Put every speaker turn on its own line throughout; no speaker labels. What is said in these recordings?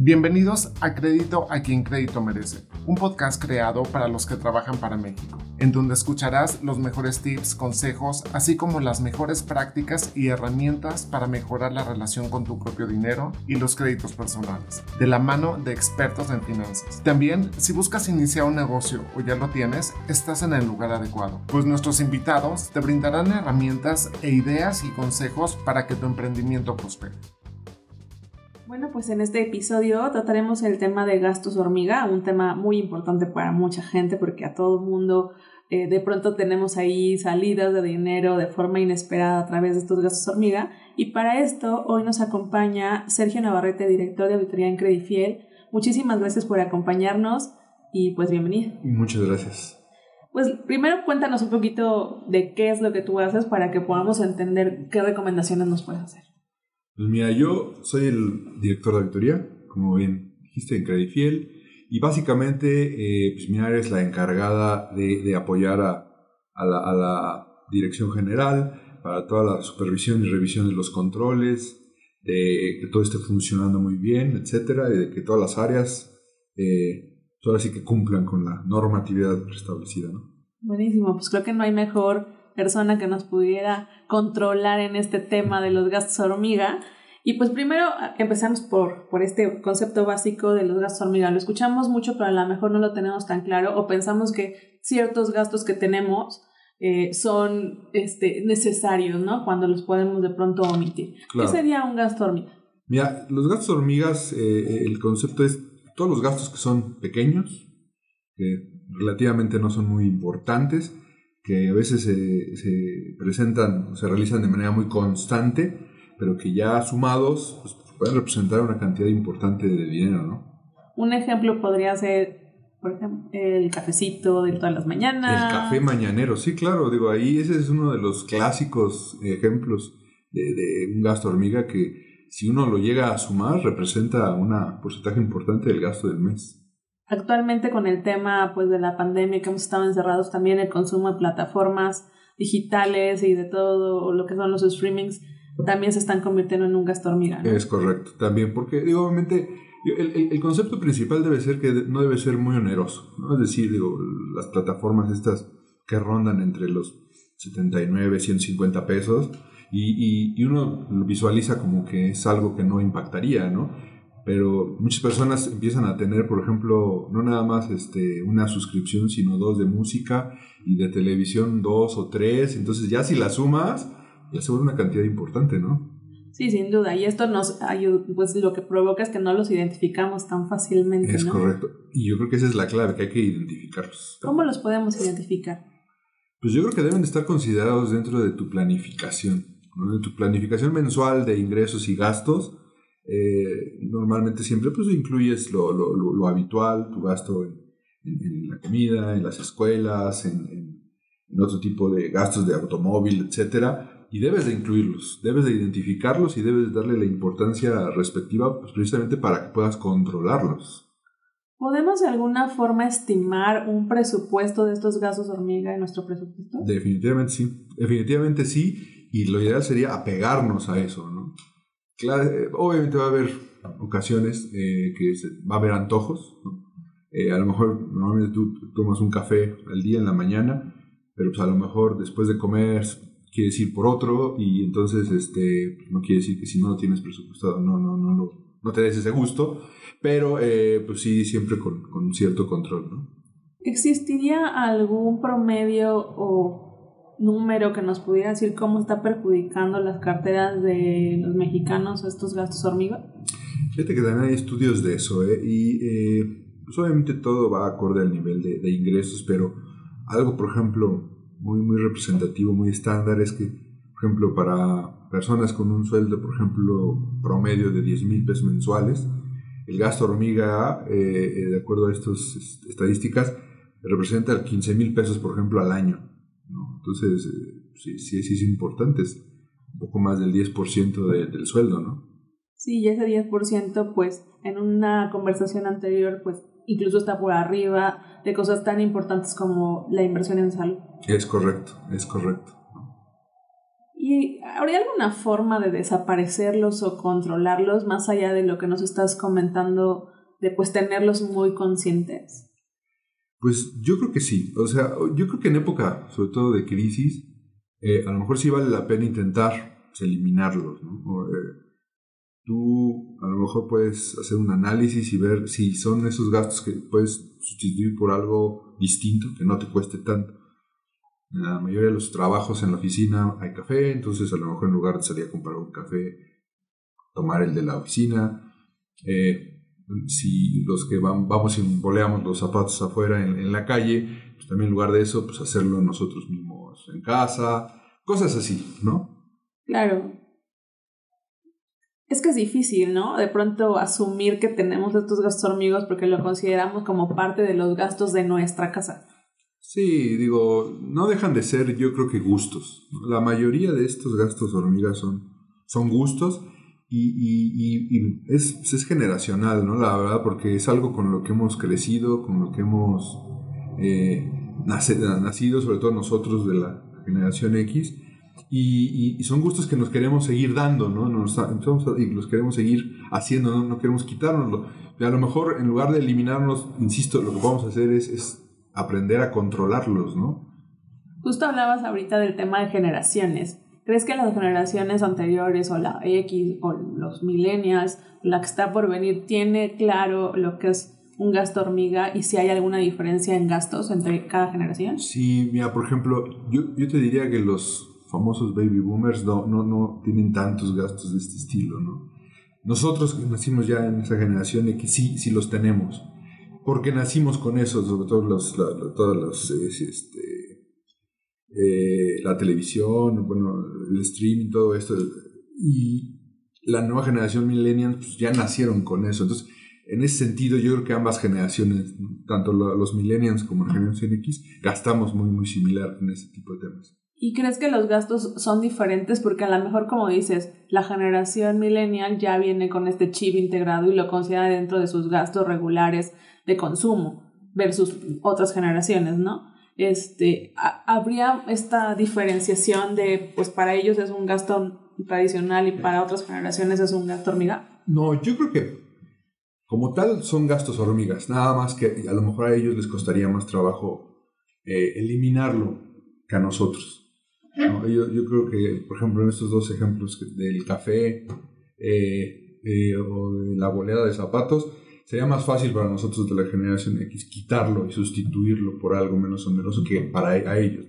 Bienvenidos a Crédito a quien crédito merece, un podcast creado para los que trabajan para México, en donde escucharás los mejores tips, consejos, así como las mejores prácticas y herramientas para mejorar la relación con tu propio dinero y los créditos personales, de la mano de expertos en finanzas. También, si buscas iniciar un negocio o ya lo tienes, estás en el lugar adecuado, pues nuestros invitados te brindarán herramientas e ideas y consejos para que tu emprendimiento prospere.
Bueno, pues en este episodio trataremos el tema de gastos hormiga, un tema muy importante para mucha gente porque a todo mundo eh, de pronto tenemos ahí salidas de dinero de forma inesperada a través de estos gastos hormiga. Y para esto hoy nos acompaña Sergio Navarrete, director de auditoría en Credifiel. Muchísimas gracias por acompañarnos y pues bienvenido.
Muchas gracias.
Pues primero cuéntanos un poquito de qué es lo que tú haces para que podamos entender qué recomendaciones nos puedes hacer.
Pues mira, yo soy el director de auditoría, como bien dijiste, en Credifiel, y básicamente eh, pues mi área es la encargada de, apoyar a, la, dirección general para toda la supervisión y revisión de los controles, de que todo esté funcionando muy bien, etcétera, y de que todas las áreas eh, pues sí que cumplan con la normatividad establecida. ¿no?
Buenísimo, pues creo que no hay mejor persona que nos pudiera controlar en este tema de los gastos hormiga. Y pues primero empezamos por, por este concepto básico de los gastos hormiga. Lo escuchamos mucho, pero a lo mejor no lo tenemos tan claro o pensamos que ciertos gastos que tenemos eh, son este, necesarios, ¿no? Cuando los podemos de pronto omitir. ¿Qué sería un gasto hormiga?
Mira, los gastos hormigas, eh, el concepto es todos los gastos que son pequeños, que relativamente no son muy importantes, que a veces se, presentan o se realizan de manera muy constante, pero que ya sumados pues, pueden representar una cantidad importante de dinero, ¿no?
Un ejemplo podría ser, por ejemplo, el cafecito de todas las mañanas.
El café mañanero, sí, claro, digo, ahí ese es uno de los clásicos ejemplos de, de un gasto hormiga que si uno lo llega a sumar representa un porcentaje importante del gasto del mes.
Actualmente con el tema pues de la pandemia que hemos estado encerrados también el consumo de plataformas digitales y de todo lo que son los streamings también se están convirtiendo en un gasto hormiga.
Es correcto, también porque digo, obviamente el, el, concepto principal debe ser que no debe ser muy oneroso, ¿no? es decir, digo, las plataformas estas que rondan entre los 79, 150 pesos y, y, y uno lo visualiza como que es algo que no impactaría, ¿no? pero muchas personas empiezan a tener, por ejemplo, no nada más este, una suscripción, sino dos de música y de televisión dos o tres, entonces ya si las sumas, ya se vuelve una cantidad importante, ¿no?
Sí, sin duda, y esto nos ayuda, pues lo que provoca es que no los identificamos tan fácilmente.
Es correcto, y yo creo que esa es la clave, que hay que identificarlos.
¿Cómo los podemos identificar?
Pues yo creo que deben de estar considerados dentro de tu planificación, de tu planificación mensual de ingresos y gastos eh, normalmente siempre pues incluyes lo, lo, lo, habitual, tu gasto en, en, la comida, en las escuelas, en, en, otro tipo de gastos de automóvil, etcétera, y debes de incluirlos, debes de identificarlos y debes de darle la importancia respectiva pues, precisamente para que puedas controlarlos.
¿Podemos de alguna forma estimar un presupuesto de estos gastos hormiga en nuestro presupuesto?
Definitivamente sí, definitivamente sí, y lo ideal sería apegarnos a eso, ¿no? Claro, eh, obviamente va a haber ocasiones eh, que va a haber antojos. Eh, a lo mejor normalmente tú tomas un café al día en la mañana, pero pues a lo mejor después de comer quieres ir por otro y entonces este no quiere decir que si no lo tienes presupuestado no no no no, no te des ese gusto, pero pues sí siempre con, con un cierto control, ¿no?
¿Existiría algún promedio o número que nos pudiera decir cómo está perjudicando las carteras de los mexicanos estos gastos hormiga?
Fíjate que también hay estudios de eso, ¿eh? y eh, pues obviamente todo va acorde al nivel de, de, ingresos, pero algo, por ejemplo, muy, muy representativo, muy estándar es que, por ejemplo, para personas con un sueldo, por ejemplo, promedio de 10 mil pesos mensuales, el gasto hormiga, eh, eh, de acuerdo a estas estadísticas, representa 15 mil pesos, por ejemplo, al año. Entonces, eh, sí, sí, sí es importante, es un poco más del 10% del sueldo, ¿no?
Sí, y ese 10%, pues, en una conversación anterior, pues, incluso está por arriba de cosas tan importantes como la inversión en salud.
Es correcto, es correcto.
¿Y habría alguna forma de desaparecerlos o controlarlos más allá de lo que nos estás comentando de pues tenerlos muy conscientes?
Pues yo creo que sí. O sea, yo creo que en época, sobre todo de crisis, eh, a lo mejor sí vale la pena intentar pues, eliminarlos. ¿no? Eh, tú a lo mejor puedes hacer un análisis y ver si son esos gastos que puedes sustituir por algo distinto, que no te cueste tanto. En la mayoría de los trabajos en la oficina hay café, entonces a lo mejor en lugar de salir a comprar un café, tomar el de la oficina. Eh, si los que vamos y boleamos los zapatos afuera en, la calle, pues también en lugar de eso, pues hacerlo nosotros mismos en casa, cosas así, ¿no?
Claro. Es que es difícil, ¿no? De pronto asumir que tenemos estos gastos hormigos porque lo consideramos como parte de los gastos de nuestra casa.
Sí, digo, no dejan de ser yo creo que gustos. La mayoría de estos gastos hormigas son, son gustos y, y, y, es, es, generacional, ¿no? La verdad, porque es algo con lo que hemos crecido, con lo que hemos eh, nacido, sobre todo nosotros de la generación X. Y, son gustos que nos queremos seguir dando, ¿no? Nos, y los queremos seguir haciendo, ¿no? no queremos quitárnoslo. Y a lo mejor, en lugar de eliminarnos, insisto, lo que vamos a hacer es, es aprender a controlarlos, ¿no?
Justo hablabas ahorita del tema de generaciones. ¿Crees que las generaciones anteriores o la X o los millennials, la que está por venir, tiene claro lo que es un gasto hormiga y si hay alguna diferencia en gastos entre cada generación?
Sí, mira, por ejemplo, yo, yo te diría que los famosos baby boomers no, no, no tienen tantos gastos de este estilo, ¿no? Nosotros que nacimos ya en esa generación X sí, sí los tenemos porque nacimos con eso, sobre todo los, todas las, este, eh, la televisión, bueno, el streaming, todo esto, y la nueva generación millennials pues, ya nacieron con eso. Entonces, en ese sentido, yo creo que ambas generaciones, tanto los millennials como la generación X, gastamos muy, muy similar en ese tipo de temas.
¿Y crees que los gastos son diferentes? Porque a lo mejor, como dices, la generación millennial ya viene con este chip integrado y lo considera dentro de sus gastos regulares de consumo versus otras generaciones, ¿no? Este, habría esta diferenciación de, pues para ellos es un gasto tradicional y para otras generaciones es un gasto hormiga?
No, yo creo que como tal son gastos hormigas, nada más que a lo mejor a ellos les costaría más trabajo eh, eliminarlo que a nosotros. Yo, yo, creo que, por ejemplo, en estos dos ejemplos del café eh, eh, o de la boleda de zapatos, sería más fácil para nosotros de la generación X quitarlo y sustituirlo por algo menos oneroso que para a ellos.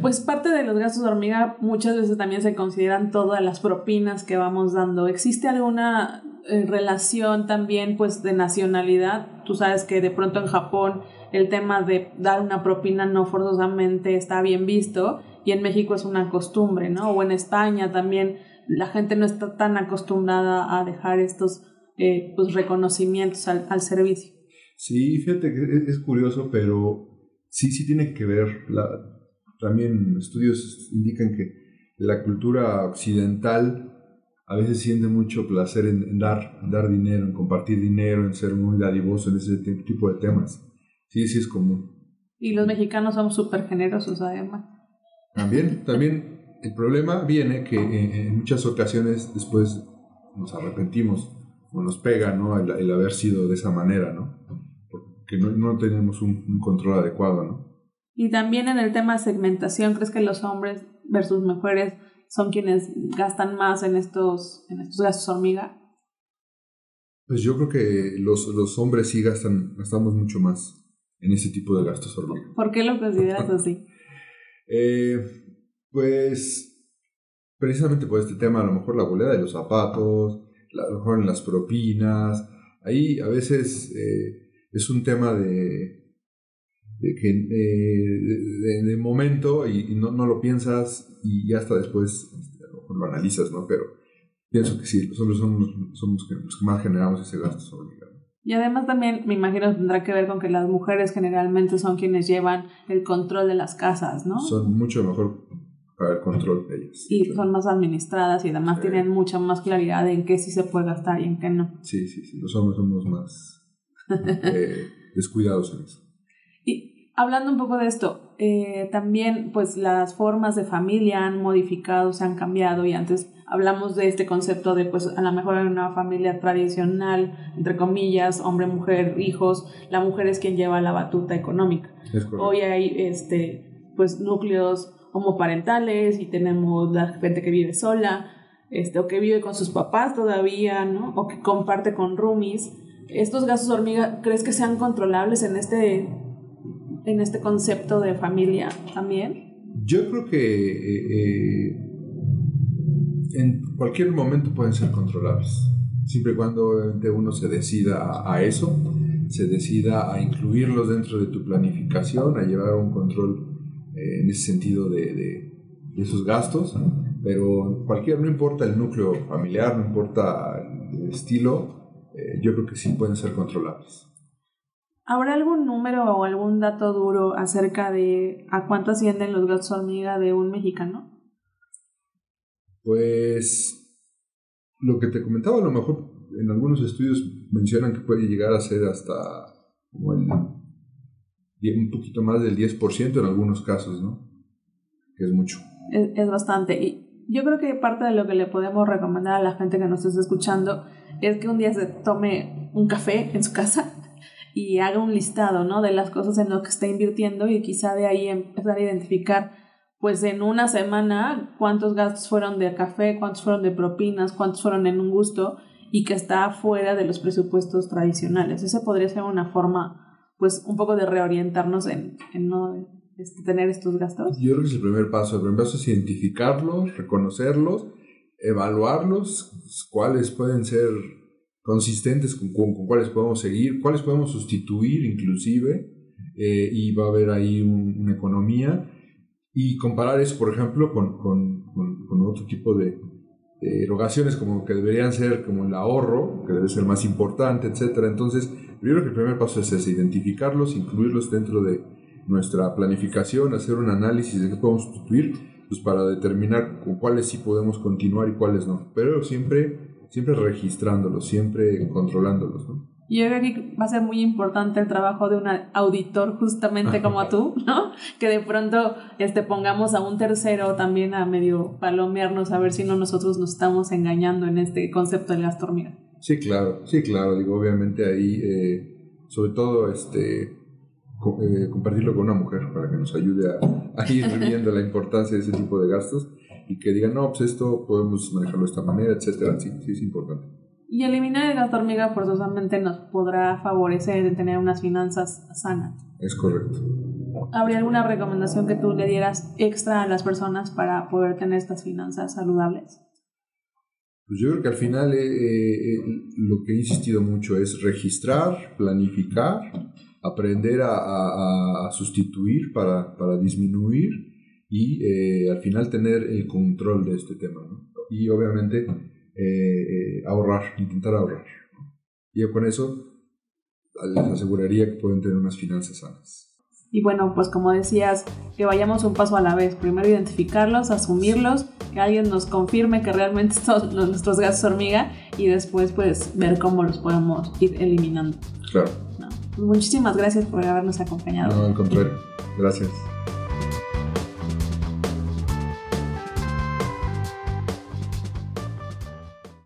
Pues parte de los gastos de hormiga muchas veces también se consideran todas las propinas que vamos dando. ¿Existe alguna eh, relación también pues de nacionalidad? Tú sabes que de pronto en Japón el tema de dar una propina no forzosamente está bien visto y en México es una costumbre, ¿no? O en España también la gente no está tan acostumbrada a dejar estos eh, pues, reconocimientos al, al, servicio.
Sí, fíjate que es, curioso, pero sí, sí tiene que ver. La, también estudios indican que la cultura occidental a veces siente mucho placer en, dar, dar dinero, en compartir dinero, en ser muy dadivoso en ese tipo de temas. Sí, sí es común.
Y los mexicanos somos súper generosos además.
También, también el problema viene que en muchas ocasiones después nos arrepentimos nos pega, ¿no? El, haber sido de esa manera, ¿no? Porque no, tenemos un, control adecuado, ¿no?
Y también en el tema de segmentación, ¿crees que los hombres versus mujeres son quienes gastan más en estos, en estos gastos hormiga?
Pues yo creo que los, los hombres sí gastan, gastamos mucho más en ese tipo de gastos hormiga.
¿Por qué lo consideras así?
eh, pues precisamente por este tema, a lo mejor la boleda de los zapatos, a lo mejor en las propinas. Ahí a veces eh, es un tema de, de que eh, de, momento y, no, no, lo piensas y ya hasta después este, a lo, mejor lo analizas, ¿no? Pero pienso que sí, los hombres somos, somos los que más generamos ese gasto sobre
y además también me imagino tendrá que ver con que las mujeres generalmente son quienes llevan el control de las casas, ¿no?
Son mucho mejor para el control de ellas.
Y son más administradas y además tienen mucha más claridad en qué sí se puede gastar y en qué no.
Sí, sí, sí. Los hombres somos más eh, descuidados en eso.
Hablando un poco de esto, eh, también pues las formas de familia han modificado, se han cambiado y antes hablamos de este concepto de pues a lo mejor en una familia tradicional, entre comillas, hombre, mujer, hijos, la mujer es quien lleva la batuta económica. Hoy hay este pues núcleos homoparentales y tenemos la gente que vive sola, este, o que vive con sus papás todavía, ¿no? O que comparte con roomies. ¿Estos gastos hormiga crees que sean controlables en este en este concepto de familia también?
Yo creo que eh, eh, en cualquier momento pueden ser controlables, siempre y cuando uno se decida a, eso, se decida a incluirlos dentro de tu planificación, a llevar un control eh, en ese sentido de, de, esos gastos, pero cualquier, no importa el núcleo familiar, no importa el estilo, yo creo que sí pueden ser controlables.
¿Habrá algún número o algún dato duro acerca de a cuánto ascienden los gastos hormiga de un mexicano?
Pues lo que te comentaba, a lo mejor en algunos estudios mencionan que puede llegar a ser hasta como el, un poquito más del 10% en algunos casos, ¿no? Que es mucho.
Es, es bastante. Y yo creo que parte de lo que le podemos recomendar a la gente que nos esté escuchando es que un día se tome un café en su casa y haga un listado, ¿no? De las cosas en lo que está invirtiendo y quizá de ahí empezar a identificar, pues en una semana, cuántos gastos fueron de café, cuántos fueron de propinas, cuántos fueron en un gusto y que está fuera de los presupuestos tradicionales. Esa podría ser una forma, pues, un poco de reorientarnos en, en no este, tener estos gastos.
Yo creo que es el primer paso. El primer paso es identificarlos, reconocerlos, evaluarlos, cuáles pueden ser consistentes con, cuáles podemos seguir, cuáles podemos sustituir inclusive, eh, y va a haber ahí una economía, y comparar eso, por ejemplo, con, con, con otro tipo de, erogaciones como que deberían ser como el ahorro, que debe ser más importante, etc. Entonces, primero que el primer paso es identificarlos, incluirlos dentro de nuestra planificación, hacer un análisis de qué podemos sustituir, pues para determinar con cuáles sí podemos continuar y cuáles no. Pero siempre siempre registrándolos, siempre controlándolos, ¿no?
Yo creo que va a ser muy importante el trabajo de un auditor justamente como tú, ¿no? Que de pronto este, pongamos a un tercero también a medio palomearnos a ver si no nosotros nos estamos engañando en este concepto de las hormiga.
Sí, claro, sí, claro. Digo, obviamente ahí, eh, sobre todo, este, eh, compartirlo con una mujer para que nos ayude a, a ir viendo la importancia de ese tipo de gastos y que digan, no, pues esto podemos manejarlo de esta manera, etcétera. Sí, sí, es importante.
Y eliminar el gasto hormiga forzosamente nos podrá favorecer en tener unas finanzas sanas.
Es correcto.
¿Habría alguna recomendación que tú le dieras extra a las personas para poder tener estas finanzas saludables?
Pues yo creo que al final eh, eh, lo que he insistido mucho es registrar, planificar, aprender a, a sustituir para, para disminuir y eh, al final tener el control de este tema. ¿no? Y obviamente eh, eh, ahorrar, intentar ahorrar. Y con eso les aseguraría que pueden tener unas finanzas sanas.
Y bueno, pues como decías, que vayamos un paso a la vez. Primero identificarlos, asumirlos, que alguien nos confirme que realmente son nuestros gastos hormiga y después pues ver cómo los podemos ir eliminando.
Claro.
Pues muchísimas gracias por habernos acompañado.
No, al contrario. Gracias.